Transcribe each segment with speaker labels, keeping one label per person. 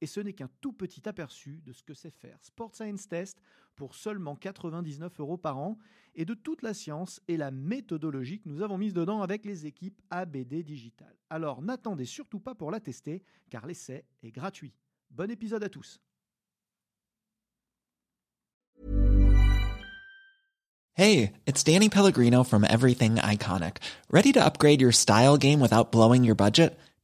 Speaker 1: Et ce n'est qu'un tout petit aperçu de ce que c'est faire Sport Science Test pour seulement 99 euros par an et de toute la science et la méthodologie que nous avons mise dedans avec les équipes ABD Digital. Alors n'attendez surtout pas pour la tester car l'essai est gratuit. Bon épisode à tous.
Speaker 2: Hey, it's Danny Pellegrino from Everything Iconic. Ready to upgrade your style game without blowing your budget?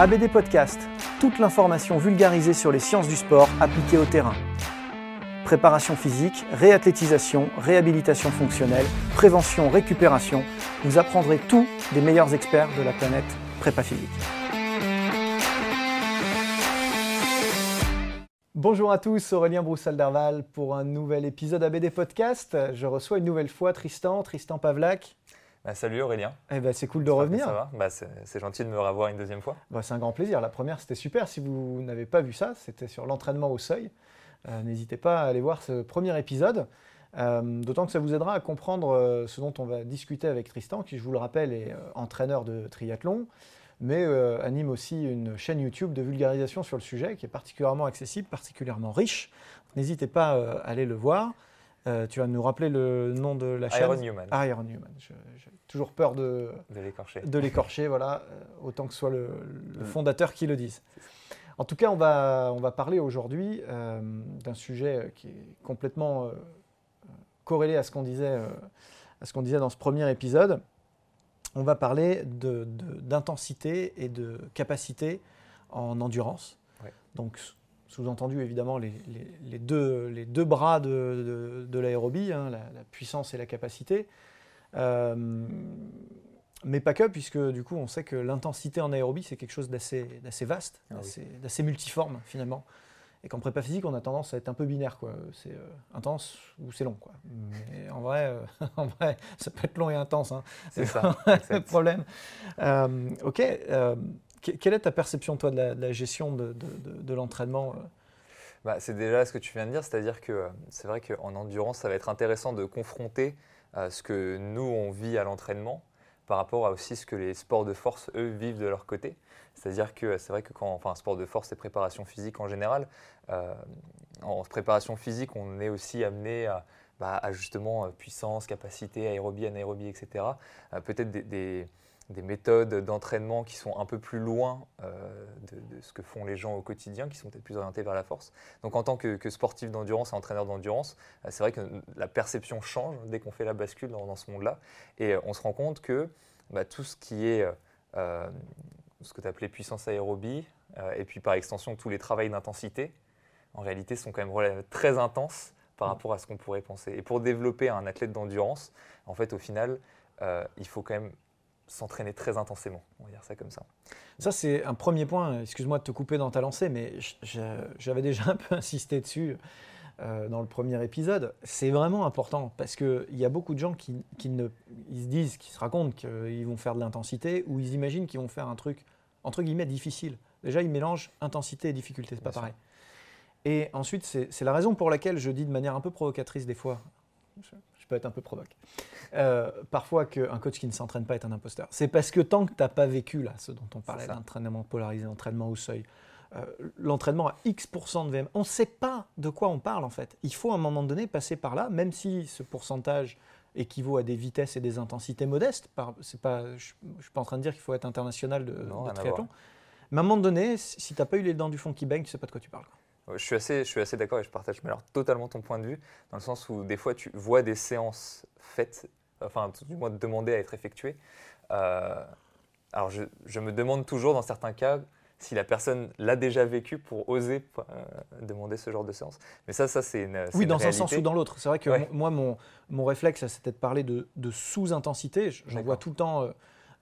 Speaker 1: ABD Podcast, toute l'information vulgarisée sur les sciences du sport appliquées au terrain. Préparation physique, réathlétisation, réhabilitation fonctionnelle, prévention, récupération, vous apprendrez tout des meilleurs experts de la planète prépa physique. Bonjour à tous, Aurélien Broussal-Derval pour un nouvel épisode ABD Podcast. Je reçois une nouvelle fois Tristan, Tristan Pavlak.
Speaker 3: Bah, salut Aurélien.
Speaker 1: Eh ben, c'est cool de revenir.
Speaker 3: Ça va bah, C'est gentil de me revoir une deuxième fois.
Speaker 1: Bah, c'est un grand plaisir. La première, c'était super. Si vous n'avez pas vu ça, c'était sur l'entraînement au seuil. Euh, n'hésitez pas à aller voir ce premier épisode. Euh, d'autant que ça vous aidera à comprendre euh, ce dont on va discuter avec Tristan, qui, je vous le rappelle, est entraîneur de triathlon, mais anime aussi une chaîne YouTube de vulgarisation sur le sujet qui est particulièrement accessible, particulièrement riche. N'hésitez pas à aller le voir. Tu vas nous rappeler le nom de la chaîne
Speaker 3: Iron Newman.
Speaker 1: Iron Newman. J'ai toujours peur de,
Speaker 3: de
Speaker 1: l'écorcher. voilà, autant que ce soit le, le mm. fondateur qui le dise. En tout cas, on va, on va parler aujourd'hui euh, d'un sujet qui est complètement euh, corrélé à ce qu'on disait, euh, à ce qu'on disait dans ce premier épisode. On va parler d'intensité et de capacité en endurance. Donc, sous-entendu évidemment les, les, deux, les, deux, bras de, de, l'aérobie, hein, la, la, puissance et la capacité mais pas que, puisque du coup, on sait que l'intensité en aérobie, c'est quelque chose d'assez vaste, ah d'assez multiforme finalement. Et qu'en prépa physique, on a tendance à être un peu binaire, quoi. C'est euh, intense ou c'est long, quoi. Mais en vrai, euh, en vrai, ça peut être long et intense. Hein.
Speaker 3: C'est ça.
Speaker 1: le problème. Euh, ok. Quelle est ta perception, toi, de la, gestion de, l'entraînement
Speaker 3: bah, C'est déjà ce que tu viens de dire, c'est-à-dire que c'est vrai qu'en endurance, ça va être intéressant de confronter ce que nous, on vit à l'entraînement par rapport à aussi ce que les sports de force, eux, vivent de leur côté. C'est-à-dire que c'est vrai que quand, enfin, sport de force et préparation physique en général, euh, en préparation physique, on est aussi amené à, bah, justement euh, puissance, capacité, aérobie, anaérobie, etc. Euh, peut-être des méthodes d'entraînement qui sont un peu plus loin euh, de, ce que font les gens au quotidien, qui sont peut-être plus orientés vers la force. Donc en tant que, sportif d'endurance et entraîneur d'endurance, euh, c'est vrai que la perception change dès qu'on fait la bascule dans, ce monde-là. Et euh, on se rend compte que bah, tout ce qui est ce que tu appelais puissance aérobie, et puis par extension tous les travails d'intensité, en réalité sont quand même très intenses par mmh. rapport à ce qu'on pourrait penser. Et pour développer un athlète d'endurance, en fait au final, il faut quand même s'entraîner très intensément, on va dire ça comme ça.
Speaker 1: Ça, c'est un premier point, excuse-moi de te couper dans ta lancée, mais j'avais déjà un peu insisté dessus euh, dans le premier épisode. C'est vraiment important parce qu'il y a beaucoup de gens qui, ne, ils se disent, qui se racontent qu'ils vont faire de l'intensité ou ils imaginent qu'ils vont faire un truc, entre guillemets, difficile. Déjà, ils mélangent intensité et difficulté, c'est pas pareil. Et ensuite, c'est la raison pour laquelle je dis de manière un peu provocatrice des fois, peut être un peu provoque. Euh, parfois qu'un coach qui ne s'entraîne pas est un imposteur. C'est parce que tant que tu n'as pas vécu là, ce dont on parlait, l'entraînement polarisé, l'entraînement au seuil, euh, l'entraînement à X% de VM, on ne sait pas de quoi on parle en fait. Il faut à un moment donné passer par là, même si ce pourcentage équivaut à des vitesses et des intensités modestes. C'est pas, je ne suis pas en train de dire qu'il faut être international de, triathlon. Mais à un moment donné, si tu n'as pas eu les dents du fond qui baignent, tu ne sais pas de quoi tu parles.
Speaker 3: Je suis assez, je suis assez d'accord et je partage mais alors, totalement ton point de vue, dans le sens où des fois tu vois des séances faites, enfin du moins demandées à être effectuées. Euh, alors je, je, me demande toujours dans certains cas si la personne l'a déjà vécu pour oser euh, demander ce genre de séance. Mais ça, ça c'est une.
Speaker 1: Oui, dans
Speaker 3: un
Speaker 1: sens ou dans l'autre. C'est vrai que moi, mon, mon réflexe, c'était de parler de, de sous-intensité. J'en vois tout le temps euh,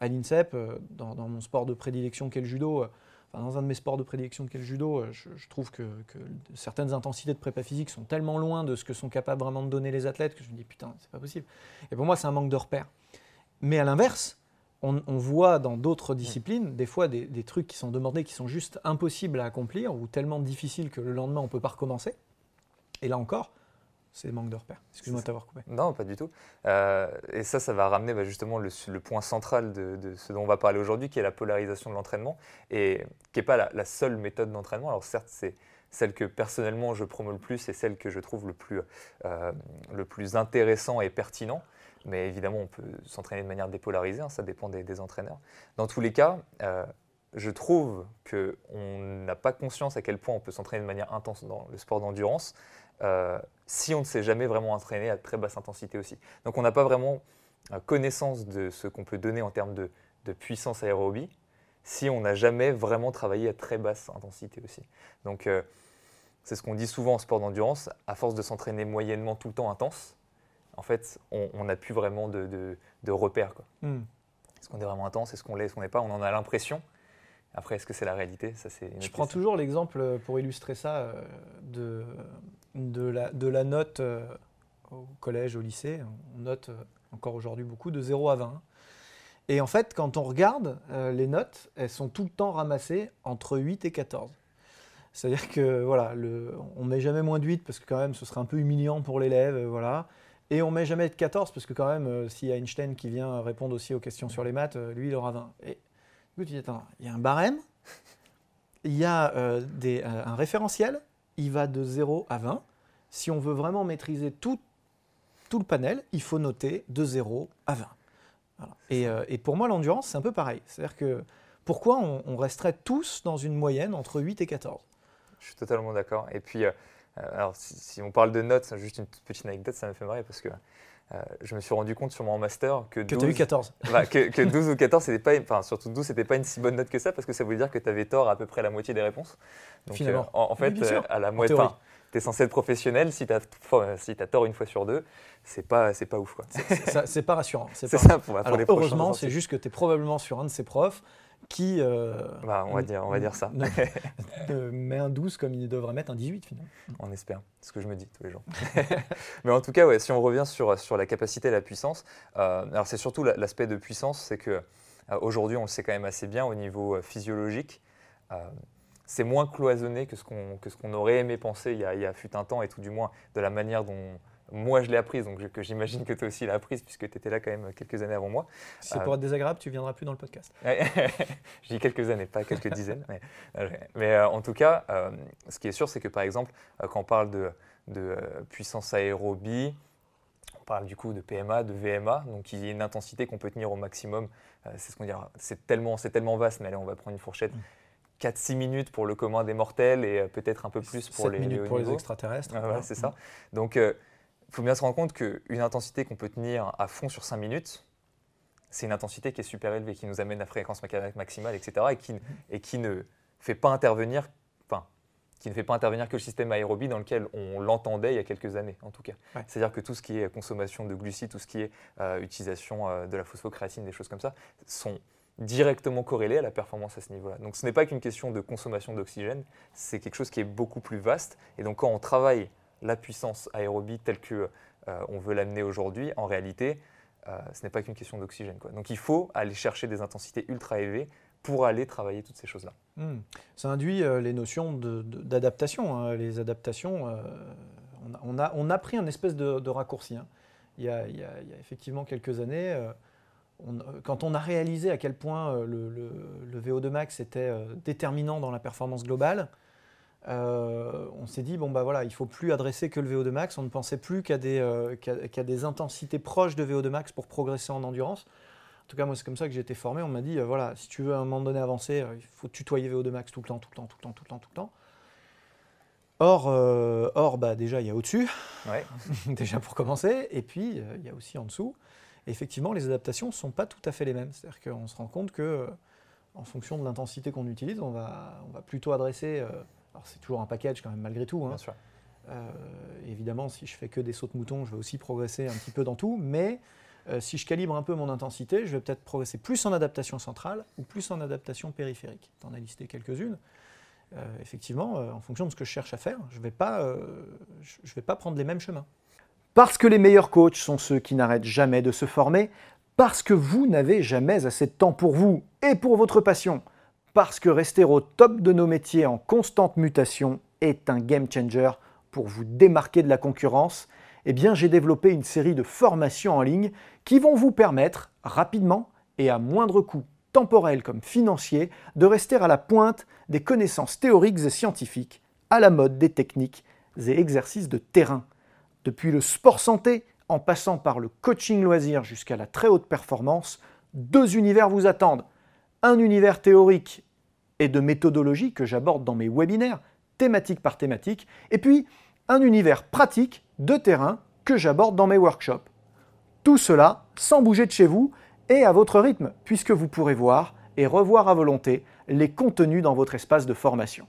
Speaker 1: à l'INSEP, dans, dans, mon sport de prédilection qu'est le judo. Enfin, dans un de mes sports de prédilection qu'est le judo, je, je trouve que, que, certaines intensités de prépa physique sont tellement loin de ce que sont capables vraiment de donner les athlètes que je me dis putain, c'est pas possible. Et pour moi, c'est un manque de repères. Mais à l'inverse, on, voit dans d'autres disciplines des fois des, trucs qui sont demandés qui sont juste impossibles à accomplir ou tellement difficiles que le lendemain on ne peut pas recommencer. Et là encore, c'est le manque de repères. Excuse-moi de t'avoir coupé.
Speaker 3: Non, pas du tout. Euh, et ça, ça va ramener bah, justement le, point central de, ce dont on va parler aujourd'hui, qui est la polarisation de l'entraînement, et qui n'est pas la, seule méthode d'entraînement. Alors certes, c'est celle que personnellement je promeux le plus et celle que je trouve le plus, euh, le plus intéressant et pertinent mais évidemment, on peut s'entraîner de manière dépolarisée, hein, ça dépend des, entraîneurs. Dans tous les cas, euh, je trouve qu'on n'a pas conscience à quel point on peut s'entraîner de manière intense dans le sport d'endurance si on ne s'est jamais vraiment entraîné à très basse intensité aussi. Donc on n'a pas vraiment euh, connaissance de ce qu'on peut donner en termes de, puissance aérobie si on n'a jamais vraiment travaillé à très basse intensité aussi. Donc c'est ce qu'on dit souvent en sport d'endurance, à force de s'entraîner moyennement tout le temps intense, en fait, on n'a plus vraiment de, repères. Hmm. Est-ce qu'on est vraiment intense Est-ce qu'on l'est Est-ce qu'on n'est pas? On en a l'impression. Après, est-ce que c'est la réalité? Ça,
Speaker 1: Je prends toujours l'exemple, euh, pour illustrer ça, euh, de, la, note euh, au collège, au lycée. On note encore aujourd'hui beaucoup de 0 à 20. Et en fait, quand on regarde les notes, elles sont tout le temps ramassées entre 8 et 14. C'est-à-dire que voilà, on met jamais moins de 8 parce que quand même ce serait un peu humiliant pour l'élève. Voilà. Et on met jamais de 14 parce que quand même, euh, s'il y a Einstein qui vient répondre aussi aux questions sur les maths, euh, lui, il aura 20. Et écoute, il y a un barème, il y a euh, des, un référentiel, il va de 0 à 20. Si on veut vraiment maîtriser tout, tout le panel, il faut noter de 0 à 20. Et, et, pour moi, l'endurance, c'est un peu pareil. C'est-à-dire que pourquoi on, on, resterait tous dans une moyenne entre 8 et 14
Speaker 3: Je suis totalement d'accord. Et puis, euh, alors, si, on parle de notes, juste une petite anecdote, ça me fait marrer parce que euh, je me suis rendu compte sur mon master que 12,
Speaker 1: que eu 14.
Speaker 3: Bah, que, 12 ou 14, c'était pas, enfin surtout 12, c'était pas une si bonne note que ça parce que ça voulait dire que tu avais tort à peu près la moitié des réponses.
Speaker 1: Donc, Finalement.
Speaker 3: Euh, en, fait, à la moitié, tu es censé être professionnel. Si tu as, si as tort une fois sur deux, c'est pas, c'est pas ouf.
Speaker 1: C'est pas rassurant.
Speaker 3: C'est ça pour,
Speaker 1: Alors, Heureusement, c'est juste que tu es probablement sur un de ces profs qui. Euh,
Speaker 3: bah, on, va dire, on va dire ça.
Speaker 1: met un 12 comme il devrait mettre un 18 finalement.
Speaker 3: On espère, c'est ce que je me dis tous les jours. Mais en tout cas, ouais, si on revient sur, sur la capacité et la puissance, euh, alors c'est surtout l'aspect de puissance, c'est que euh, aujourd'hui on le sait quand même assez bien au niveau physiologique. c'est moins cloisonné que ce qu'on qu'on aurait aimé penser il y, a, il y a fut un temps, et tout du moins de la manière dont, moi, je l'ai apprise, donc j'imagine que toi aussi l'as apprise, puisque tu étais là quand même quelques années avant moi.
Speaker 1: c'est pour être désagréable, tu viendras plus dans le podcast.
Speaker 3: je dis quelques années, pas quelques dizaines. Mais, mais euh, en tout cas, euh, ce qui est sûr, c'est que par exemple, euh, quand on parle de, de puissance aérobie, on parle du coup de PMA, de VMA, donc il y a une intensité qu'on peut tenir au maximum. c'est ce qu'on dit. C'est tellement, tellement vaste, mais allez, on va prendre une fourchette. 4-6 mm. minutes pour le commun des mortels et peut-être un peu plus pour les,
Speaker 1: minutes pour les extraterrestres.
Speaker 3: voilà, c'est ça. Donc, il faut bien se rendre compte qu'une intensité qu'on peut tenir à fond sur 5 minutes, c'est une intensité qui est super élevée, qui nous amène à fréquence maximale, etc. et qui, et qui ne fait pas intervenir, qui ne fait pas intervenir que le système aérobie dans lequel on l'entendait il y a quelques années, en tout cas. C'est-à-dire que tout ce qui est consommation de glucides, tout ce qui est euh, utilisation euh, de la phosphocréatine, des choses comme ça, sont directement corrélés à la performance à ce niveau-là. Donc ce n'est pas qu'une question de consommation d'oxygène, c'est quelque chose qui est beaucoup plus vaste. Et donc quand on travaille la puissance aérobie telle que euh, on veut l'amener aujourd'hui, en réalité, euh, ce n'est pas qu'une question d'oxygène. Donc il faut aller chercher des intensités ultra élevées pour aller travailler toutes ces choses-là.
Speaker 1: Hmm. Ça induit euh, les notions d'adaptation. Hein. Les adaptations, on, a, pris un espèce de, raccourci. Hein. Il, y a, effectivement quelques années, quand on a réalisé à quel point le VO2 max était déterminant dans la performance globale, euh, on s'est dit, bon, bah voilà, il ne faut plus adresser que le VO2 max. On ne pensait plus qu'à des, euh, des, intensités proches de VO2 max pour progresser en endurance. En tout cas, moi, c'est comme ça que j'ai été formé. On m'a dit, euh, voilà, si tu veux à un moment donné avancer, il faut tutoyer VO2 max tout le temps, tout le temps, tout le temps, tout le temps, tout le temps. Or, euh, or bah, déjà, il y a au-dessus,
Speaker 3: Ouais.
Speaker 1: déjà pour commencer, et puis euh, il y a aussi en dessous. Et effectivement, les adaptations ne sont pas tout à fait les mêmes. C'est-à-dire qu'on se rend compte que, euh, en fonction de l'intensité qu'on utilise, on va, on va plutôt adresser. Alors, c'est toujours un package quand même, malgré tout. hein.
Speaker 3: Bien sûr.
Speaker 1: Euh, évidemment, si je fais que des sauts de mouton, je vais aussi progresser un petit peu dans tout, mais euh, si je calibre un peu mon intensité, je vais peut-être progresser plus en adaptation centrale ou plus en adaptation périphérique. Tu en as listé quelques-unes. Euh, effectivement, en fonction de ce que je cherche à faire, je ne vais, pas, je- je vais pas prendre les mêmes chemins. Parce que les meilleurs coachs sont ceux qui n'arrêtent jamais de se former, parce que vous n'avez jamais assez de temps pour vous et pour votre passion, parce que rester au top de nos métiers en constante mutation est un game changer pour vous démarquer de la concurrence, eh bien j'ai développé une série de formations en ligne qui vont vous permettre rapidement et à moindre coût temporel comme financier de rester à la pointe des connaissances théoriques et scientifiques, à la mode des techniques et exercices de terrain. Depuis le sport santé, en passant par le coaching loisir jusqu'à la très haute performance, deux univers vous attendent. Un univers théorique et de méthodologie que j'aborde dans mes webinaires, thématique par thématique, et puis un univers pratique de terrain que j'aborde dans mes workshops. Tout cela sans bouger de chez vous et à votre rythme, puisque vous pourrez voir et revoir à volonté les contenus dans votre espace de formation.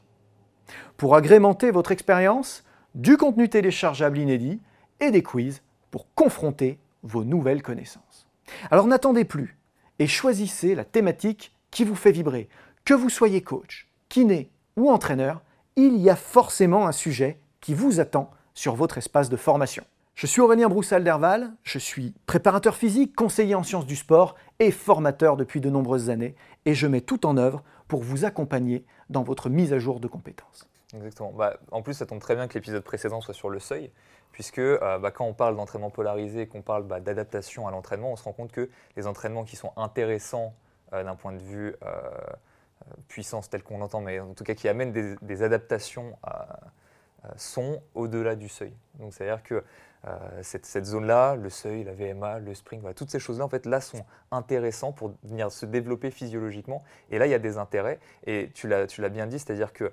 Speaker 1: Pour agrémenter votre expérience, du contenu téléchargeable inédit et des quiz pour confronter vos nouvelles connaissances. Alors n'attendez plus et choisissez la thématique qui vous fait vibrer. Que vous soyez coach, kiné ou entraîneur, il y a forcément un sujet qui vous attend sur votre espace de formation. Je suis Aurélien Broussal-Derval, je suis préparateur physique, conseiller en sciences du sport et formateur depuis de nombreuses années et je mets tout en œuvre pour vous accompagner dans votre mise à jour de compétences.
Speaker 3: Exactement. Bah, en plus, ça tombe très bien que l'épisode précédent soit sur le seuil, puisque euh, bah, quand on parle d'entraînement polarisé et qu'on parle bah, d'adaptation à l'entraînement, on se rend compte que les entraînements qui sont intéressants euh, d'un point de vue euh, puissance tel qu'on l'entend, mais en tout cas qui amènent des, adaptations à- euh, sont au-delà du seuil. Donc c'est-à-dire que euh, cette, cette zone-là, le seuil, la VMA, le spring, toutes ces choses-là, en fait, là, sont intéressants pour venir se développer physiologiquement. Et là, il y a des intérêts. Et tu l'as tu l'as bien dit, c'est-à-dire que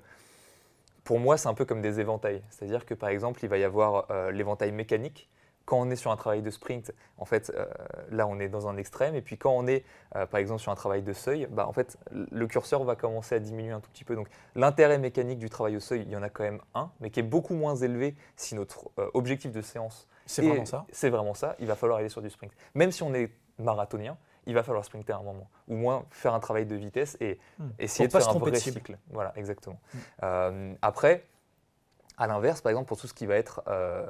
Speaker 3: pour moi, c'est un peu comme des éventails. C'est-à-dire que par exemple, il va y avoir euh, l'éventail mécanique. Quand on est sur un travail de sprint, en fait, euh, là, on est dans un extrême. Et puis quand on est, euh, par exemple, sur un travail de seuil, bah, en fait, le curseur va commencer à diminuer un tout petit peu. Donc l'intérêt mécanique du travail au seuil, il y en a quand même un, mais qui est beaucoup moins élevé si notre euh, objectif de séance
Speaker 1: C'est vraiment ça
Speaker 3: C'est vraiment ça. Il va falloir aller sur du sprint. Même si on est marathonien, il va falloir sprinter à un moment. Ou moins faire un travail de vitesse et
Speaker 1: Hmm.
Speaker 3: essayer
Speaker 1: Pour
Speaker 3: de
Speaker 1: pas
Speaker 3: faire un vrai cycle. Voilà, exactement.
Speaker 1: Hmm.
Speaker 3: Après, à l'inverse, par exemple, pour tout ce qui va être euh,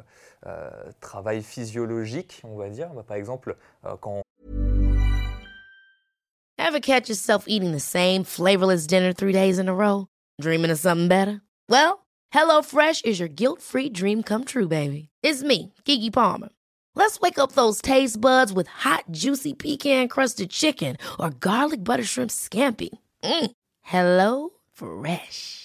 Speaker 3: euh, travail physiologique, on va dire, bah, par exemple, euh, quand
Speaker 4: Ever catch yourself eating the same flavorless dinner three days in a row? Dreaming of something better? Well, HelloFresh is your guilt-free dream come true, baby. It's me, Kiki Palmer. Let's wake up those taste buds with hot, juicy pecan-crusted chicken or garlic butter shrimp scampi. Mm. Hello Fresh.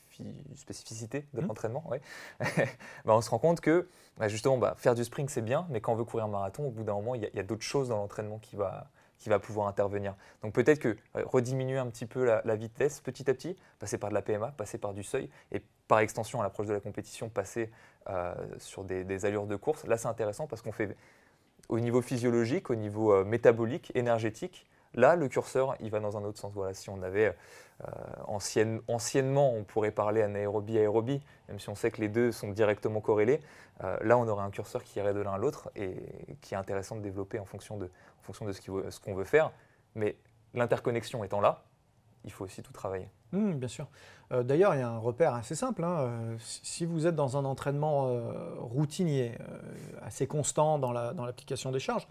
Speaker 3: spécificité de
Speaker 1: Mhm.
Speaker 3: l'entraînement, ouais. Bah, on se rend compte que bah, justement, bah, faire du sprint, c'est bien, mais quand on veut courir un marathon, au bout d'un moment, il y a, d'autres choses dans l'entraînement qui va, qui va pouvoir intervenir. Donc peut-être que euh, rediminuer un petit peu la, la vitesse petit à petit, passer par de la PMA, passer par du seuil, et par extension à l'approche de la compétition, passer euh, sur des, des allures de course. Là, c'est intéressant parce qu'on fait au niveau physiologique, au niveau euh, métabolique, énergétique, là, le curseur, il va dans un autre sens. Voilà, si on avait ancienne- anciennement, on pourrait parler anaérobie, aérobie, même si on sait que les deux sont directement corrélés. Euh, là, on aurait un curseur qui irait de l'un à l'autre et qui est intéressant de développer en fonction de, en fonction de ce qu'il veut- qu'on veut faire. Mais l'interconnexion étant là, il faut aussi tout travailler.
Speaker 1: Mmh, bien sûr. Euh, D'ailleurs, il y a un repère assez simple. hein, euh, si vous êtes dans un entraînement euh, routinier, euh, assez constant dans la- dans l'application des charges,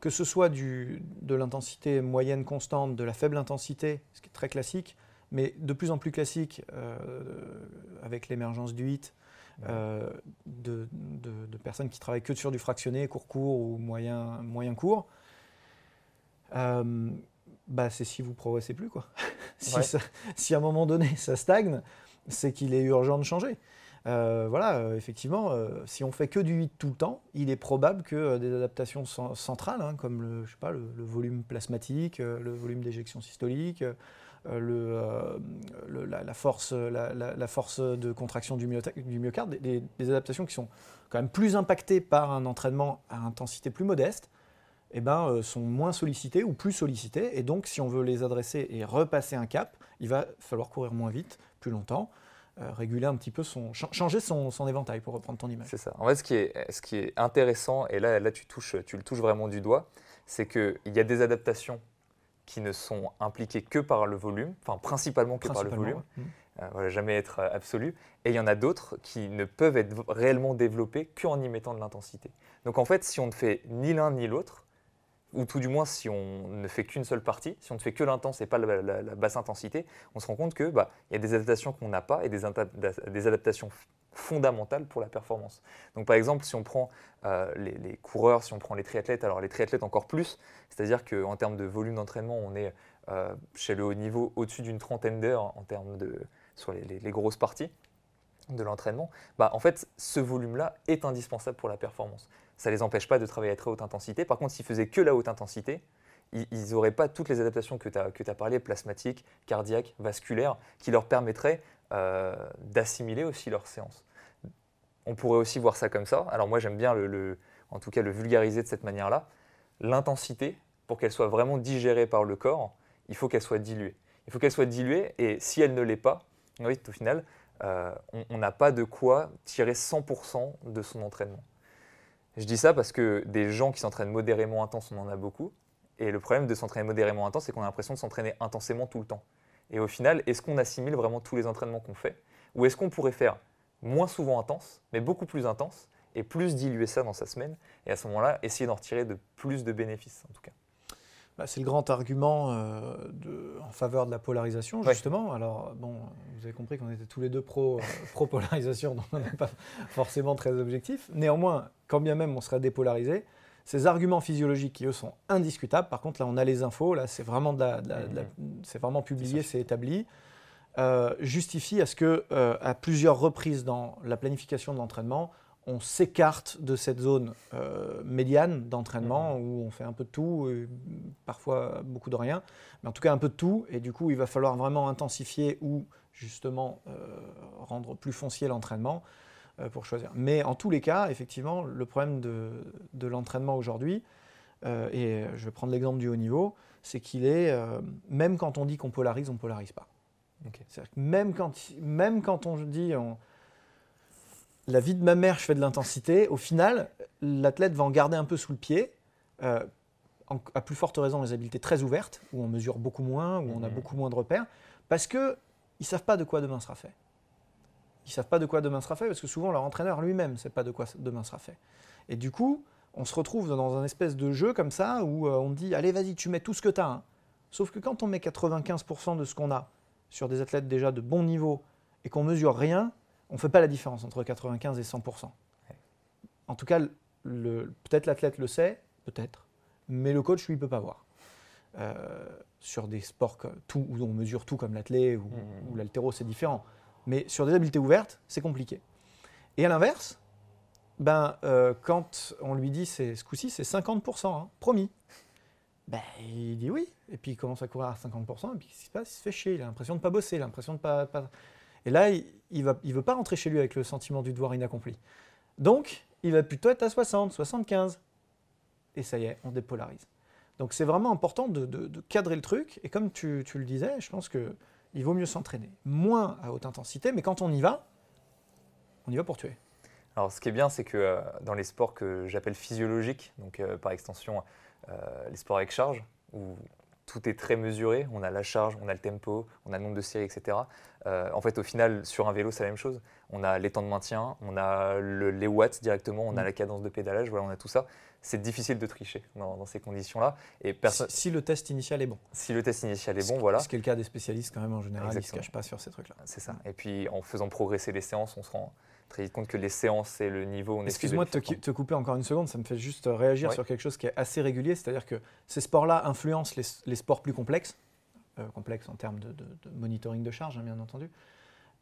Speaker 1: que ce soit de l'intensité moyenne constante, de la faible intensité, ce qui est très classique, mais de plus en plus classique euh, avec l'émergence du HIT, euh, de, de- de personnes qui travaillent que sur du fractionné, court-court ou moyen- moyen-court, euh, bah, c'est si vous progressez plus. Quoi. si,
Speaker 3: Ouais.
Speaker 1: ça- si à un moment donné ça stagne, c'est qu'il est urgent de changer. Euh, voilà, effectivement, si on fait que du 8 tout le temps, il est probable que des adaptations cen- centrales, hein, comme le, je sais pas, le, le volume plasmatique, le volume d'éjection systolique, euh, le- la, force, la, force de contraction du, du myocarde, des, des- adaptations qui sont quand même plus impactées par un entraînement à intensité plus modeste, eh ben, euh, sont moins sollicitées ou plus sollicitées. Et donc, si on veut les adresser et repasser un cap, il va falloir courir moins vite, plus longtemps, euh, réguler un petit peu son, cha- changer son, son éventail pour reprendre ton image.
Speaker 3: C'est ça. En fait, ce qui est, ce qui est intéressant, et là, là tu, touches, tu le touches vraiment du doigt, c'est qu'il y a des adaptations qui ne sont impliquées que par le volume, enfin principalement que par le volume,
Speaker 1: ouais.
Speaker 3: Euh, voilà, jamais être euh, absolu, et il y en a d'autres qui ne peuvent être réellement développées qu'en y mettant de l'intensité. Donc en fait, si on ne fait ni l'un ni l'autre, ou tout du moins si on ne fait qu'une seule partie, si on ne fait que l'intense et pas la, la- la basse intensité, on se rend compte que bah, il y a des adaptations qu'on n'a pas et des adaptations f- fondamentales pour la performance. Donc par exemple, si on prend euh, les, coureurs, si on prend les triathlètes, alors les triathlètes encore plus, c'est-à-dire qu'en termes de volume d'entraînement, on est euh, chez le haut niveau au-dessus d'une trentaine d'heures en termes de sur les, grosses parties de l'entraînement, bah, en fait, ce volume-là est indispensable pour la performance. Ça ne les empêche pas de travailler à très haute intensité. Par contre, s'ils faisaient que la haute intensité, ils n'auraient pas toutes les adaptations que tu as, as parlé, plasmatiques, cardiaques, vasculaires, qui leur permettraient euh, d'assimiler aussi leur séance. On pourrait aussi voir ça comme ça. Alors moi, j'aime bien, le, le- en tout cas, le vulgariser de cette manière-là. L'intensité, pour qu'elle soit vraiment digérée par le corps, il faut qu'elle soit diluée. Il faut qu'elle soit diluée, et si elle ne l'est pas, oui, au final, euh, on on n'a pas de quoi tirer 100% de son entraînement. Je dis ça parce que des gens qui s'entraînent modérément intense, on en a beaucoup. Et le problème de s'entraîner modérément intense, c'est qu'on a l'impression de s'entraîner intensément tout le temps. Et au final, est-ce qu'on assimile vraiment tous les entraînements qu'on fait? Ou est-ce qu'on pourrait faire moins souvent intense, mais beaucoup plus intense, et plus diluer ça dans sa semaine, et à ce moment-là, essayer d'en retirer de plus de bénéfices, en tout cas?
Speaker 1: Bah, c'est le grand argument euh, de- en faveur de la polarisation,
Speaker 3: Ouais.
Speaker 1: justement. Alors, bon, vous avez compris qu'on était tous les deux euh, pro-polarisation, donc on n'est pas forcément très objectif. Néanmoins, quand bien même on serait dépolarisé, ces arguments physiologiques qui, eux, sont indiscutables. Par contre, là, on a les infos, là, c'est vraiment, de la- de la- de la- c'est vraiment publié, c'est établi. euh, justifie à ce que, euh, à plusieurs reprises dans la planification de l'entraînement, on s'écarte de cette zone euh, médiane d'entraînement où on fait un peu de tout, et parfois beaucoup de rien, mais en tout cas un peu de tout. Et du coup, il va falloir vraiment intensifier ou justement euh, rendre plus foncier l'entraînement pour choisir. Mais en tous les cas, effectivement, le problème de, de l'entraînement aujourd'hui, euh, et je vais prendre l'exemple du haut niveau, c'est qu'il est, euh, même quand on dit qu'on polarise, on ne polarise pas. C'est-à-dire que même quand, même quand on dit on- la vie de ma mère, je fais de l'intensité, au final, l'athlète va en garder un peu sous le pied, euh, en- à plus forte raison les habiletés très ouvertes, où on mesure beaucoup moins, où on a
Speaker 3: Mhm.
Speaker 1: beaucoup moins de repères, parce qu'ils ne savent pas de quoi demain sera fait. Ils savent pas de quoi demain sera fait, parce que souvent leur entraîneur lui-même ne sait pas de quoi demain sera fait. Et du coup, on se retrouve dans un espèce de jeu comme ça, où euh, on dit, allez vas-y, tu mets tout ce que tu as. Sauf que quand on met 95% de ce qu'on a sur des athlètes déjà de bon niveau, et qu'on mesure rien, on ne fait pas la différence entre 95 et 100%. En tout cas, peut-être l'athlète le sait, peut-être, mais le coach, lui, ne peut pas voir. Euh, sur des sports tout, où on mesure tout comme l'athlé ou, ou l'altéro, c'est différent. Mais sur des habiletés ouvertes, c'est compliqué. Et à l'inverse, ben, euh, quand on lui dit ce coup-ci, c'est 50%, hein, promis. Ben, il dit oui, et puis il commence à courir à 50%, et puis qu'est-ce qui se passe? Il se fait chier, il a l'impression de ne pas bosser, il a l'impression de pas, pas- Et là, il ne va, il veut pas rentrer chez lui avec le sentiment du devoir inaccompli. Donc, il va plutôt être à 60, 75. Et ça y est, on dépolarise. Donc c'est vraiment important de, de- cadrer le truc, et comme tu, tu le disais, je pense qu'il vaut mieux s'entraîner. Moins à haute intensité, mais quand on y va, on y va pour tuer.
Speaker 3: Alors, ce qui est bien, c'est que euh, dans les sports que j'appelle physiologiques, donc euh, par extension euh, les sports avec charge, où tout est très mesuré. On a la charge, on a le tempo, on a le nombre de séries, etc. Euh, en fait, au final, sur un vélo, c'est la même chose. On a les temps de maintien, on a les watts directement, on a mm. la cadence de pédalage, voilà, on a tout ça. C'est difficile de tricher dans, ces conditions-là.
Speaker 1: Et si, si, le test initial est bon.
Speaker 3: Si le test initial est bon, voilà.
Speaker 1: Ce qui est le cas des spécialistes quand même en général, ils ne se cachent pas sur ces trucs-là.
Speaker 3: C'est ça. Et puis en faisant progresser les séances, on se rend très vite compte que les séances et le niveau.
Speaker 1: Excuse-moi de te, couper encore une seconde, ça me fait juste réagir sur quelque chose qui est assez régulier, c'est-à-dire que ces sports-là influencent les, sports plus complexes, euh, complexes en termes de, monitoring de charge, hein, bien entendu.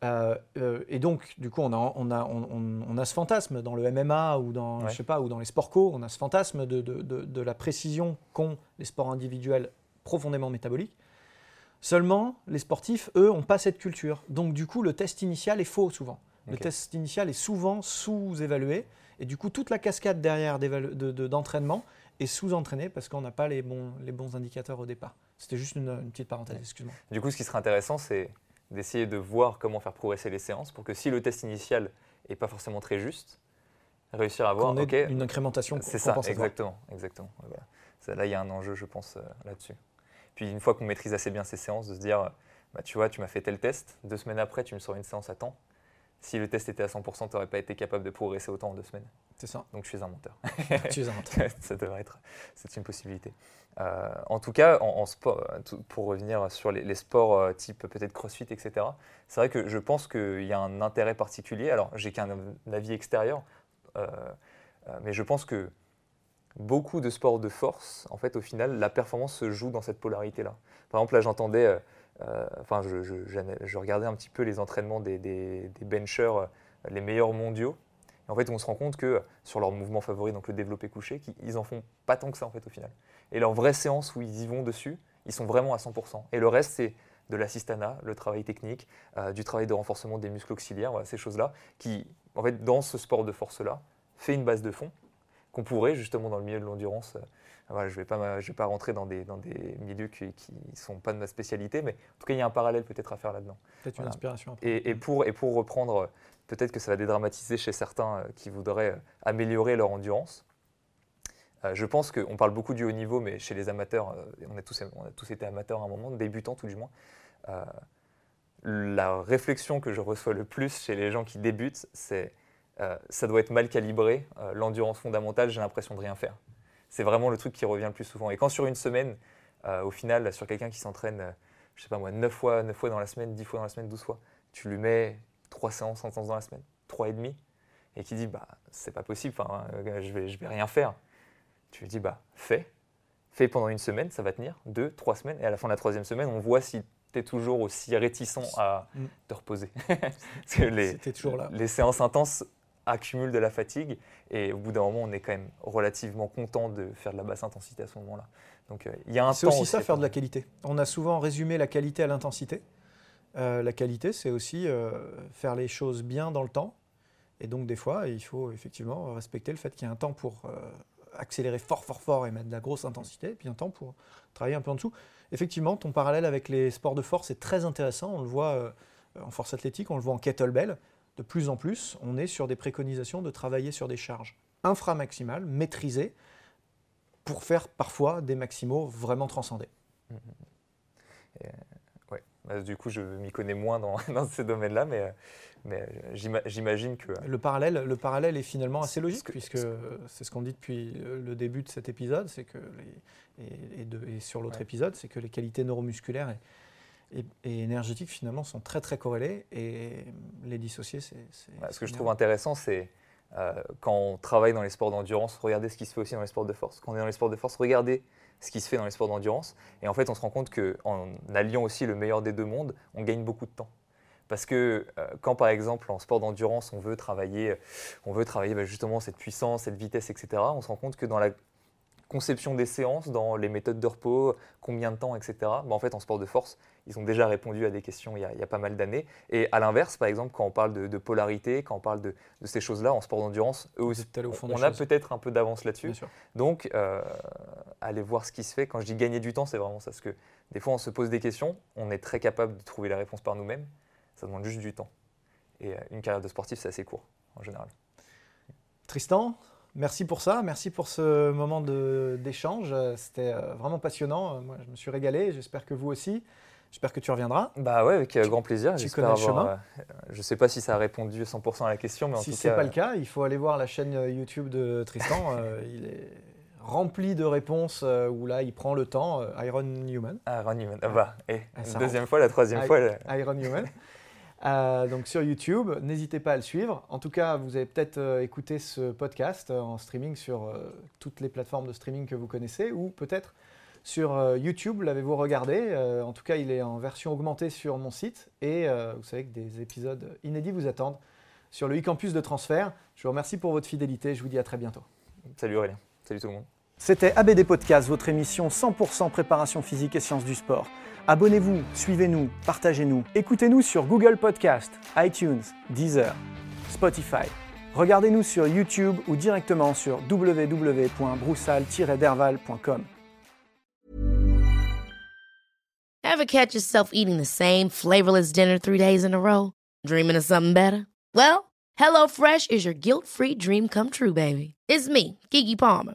Speaker 1: Euh, euh, et donc, du coup, on a, on, a, on, a, ce fantasme dans le MMA ou dans, je sais pas, ou dans les sports co, on a ce fantasme de, de la précision qu'ont les sports individuels profondément métaboliques. Seulement, les sportifs, eux, n'ont pas cette culture. Donc, du coup, le test initial est faux souvent. Le test initial est souvent sous-évalué. Et du coup, toute la cascade derrière d'entraînement est sous-entraînée parce qu'on n'a pas les bons, les bons indicateurs au départ. C'était juste une, petite parenthèse, excuse-moi.
Speaker 3: Du coup, ce qui serait intéressant, c'est d'essayer de voir comment faire progresser les séances pour que si le test initial n'est pas forcément très juste, réussir à avoir
Speaker 1: une incrémentation.
Speaker 3: C'est ça, exactement. exactement. Là, il y a un enjeu, je pense, euh, là-dessus. Puis une fois qu'on maîtrise assez bien ces séances, de se dire, bah, tu vois, tu m'as fait tel test, deux semaines après, tu me sors une séance à temps si le test était à 100%, tu n'aurais pas été capable de progresser autant en deux semaines.
Speaker 1: C'est ça.
Speaker 3: Donc je suis un menteur.
Speaker 1: tu es un menteur.
Speaker 3: ça devrait être, c'est une possibilité. Euh, en tout cas, en, sport, pour revenir sur les, sports euh, type peut-être CrossFit, etc., c'est vrai que je pense qu'il y a un intérêt particulier. Alors, j'ai qu'un avis extérieur, euh, mais je pense que beaucoup de sports de force, en fait, au final, la performance se joue dans cette polarité-là. Par exemple, là, j'entendais euh, enfin, je, regardais un petit peu les entraînements des, benchers, euh, les meilleurs mondiaux. Et en fait, on se rend compte que sur leur mouvement favori, donc le développé couché, ils en font pas tant que ça en fait au final. Et leur vraie séance où ils y vont dessus, ils sont vraiment à 100%. Et le reste, c'est de l'assistana, le travail technique, euh, du travail de renforcement des muscles auxiliaires, ces choses-là, qui, en fait, dans ce sport de force-là, fait une base de fond qu'on pourrait, justement, dans le milieu de l'endurance, je ne vais, pas, vais pas rentrer dans des, dans des milieux qui ne sont pas de ma spécialité, mais en tout cas, il y a un parallèle peut-être à faire là-dedans.
Speaker 1: Peut-être une inspiration.
Speaker 3: Et, et, pour, et pour reprendre, peut-être que ça va dédramatiser chez certains euh, qui voudraient euh, améliorer leur endurance. Euh, je pense qu'on parle beaucoup du haut niveau, mais chez les amateurs, on a, tous, on a tous été amateurs à un moment, débutants tout du moins. la réflexion que je reçois le plus chez les gens qui débutent, c'est ça doit être mal calibré. L'endurance fondamentale, j'ai l'impression de rien faire. C'est vraiment le truc qui revient le plus souvent. Et quand sur une semaine, euh, au final, sur quelqu'un qui s'entraîne, euh, je sais pas moi, 9 fois, 9 fois dans la semaine, 10 fois dans la semaine, 12 fois, tu lui mets 3 séances, 100 séances dans la semaine, 3 et demi, et qui dit, bah, c'est pas possible, euh, je vais, je vais rien faire. Tu lui dis, bah, fais. Fais pendant une semaine, ça va tenir, 2, 3 semaines, et à la fin de la troisième semaine, on voit si tu es toujours aussi réticent à mm. te reposer. les,
Speaker 1: toujours là.
Speaker 3: les séances intenses accumule de la fatigue. Et au bout d'un moment, on est quand même relativement content de faire de la basse intensité à ce moment-là.
Speaker 1: Donc euh, il y a un C'est aussi ça, faire de la qualité. On a souvent résumé la qualité à l'intensité. Euh, la qualité, c'est aussi euh, faire les choses bien dans le temps. Et donc des fois, il faut effectivement respecter le fait qu'il y a un temps pour accélérer fort, fort, fort et mettre de la grosse intensité, et puis un temps pour travailler un peu en dessous. Effectivement, ton parallèle avec les sports de force est très intéressant. On le voit en force athlétique, on le voit en kettlebell de plus en plus, on est sur des préconisations de travailler sur des charges inframaximales, maîtrisées, pour faire parfois des maximaux vraiment transcendés. Mmh,
Speaker 3: mmh, ouais. Bah, du coup, je m'y connais moins dans, ces domaines-là, mais, euh, mais euh, j'imagine que...
Speaker 1: Le parallèle, le parallèle est finalement assez logique, puisque c'est ce qu'on dit depuis le début de cet épisode, c'est que et, sur l'autre épisode, c'est que les qualités neuromusculaires et, énergétiques finalement sont très très corrélés et les dissocier, c'est.
Speaker 3: ce que je trouve intéressant, c'est euh, quand on travaille dans les sports d'endurance, regardez ce qui se fait aussi dans les sports de force. Quand on est dans les sports de force, regardez ce qui se fait dans les sports d'endurance. Et en fait, on se rend compte qu'en alliant aussi le meilleur des deux mondes, on gagne beaucoup de temps. Parce que euh, quand par exemple en sport d'endurance on veut travailler, on veut travailler bah, justement cette puissance, cette vitesse, etc., on se rend compte que dans la conception des séances, dans les méthodes de repos, combien de temps, etc. Bah, en fait, en sport de force, ils ont déjà répondu à des questions il y a, pas mal d'années. Et à l'inverse, par exemple, quand on parle de, polarité, quand on parle de, ces choses-là en sport d'endurance, eux aussi, on a peut-être un peu d'avance là-dessus. Donc, euh, allez voir ce qui se fait. Quand je dis gagner du temps, c'est vraiment ça. Parce que des fois, on se pose des questions, on est très capable de trouver la réponse par nous-mêmes. Ça demande juste du temps. Et euh, une carrière de sportif, c'est assez court, en général.
Speaker 1: Tristan, merci pour ça, merci pour ce moment d'échange. C'était vraiment passionnant. Moi, je me suis régalé. J'espère que vous aussi. J'espère que tu reviendras.
Speaker 3: Bah ouais, avec grand plaisir.
Speaker 1: Tu connais le chemin.
Speaker 3: je ne sais pas si ça a répondu 100% à la question, mais en
Speaker 1: si
Speaker 3: tout
Speaker 1: cas. Si ce n'est pas le cas, il faut aller voir la chaîne YouTube de Tristan. il est rempli de réponses euh, où là, il prend le temps. Euh, Iron Newman.
Speaker 3: Iron Newman. Ah bah, et ah, deuxième fois, la troisième fois.
Speaker 1: Iron Newman. Euh, donc sur YouTube, n'hésitez pas à le suivre. En tout cas, vous avez peut-être écouté ce podcast en streaming sur toutes les plateformes de streaming que vous connaissez, ou peut-être sur YouTube, l'avez-vous regardé? En tout cas, il est en version augmentée sur mon site, et vous savez que des épisodes inédits vous attendent sur le e-campus de transfert. Je vous remercie pour votre fidélité. Je vous dis à très bientôt.
Speaker 3: Salut Aurélien. Salut tout le monde.
Speaker 1: C'était ABD Podcast, votre émission 100% préparation physique et sciences du sport. Abonnez-vous, suivez-nous, partagez-nous. Écoutez-nous sur Google Podcast, iTunes, Deezer, Spotify. Regardez-nous sur YouTube ou directement sur www.broussal-derval.com.
Speaker 4: Ever catch yourself eating the same flavorless dinner three days in a row? Dreaming of something better? Well, HelloFresh is your guilt-free dream come true, baby. It's me, Kiki Palmer.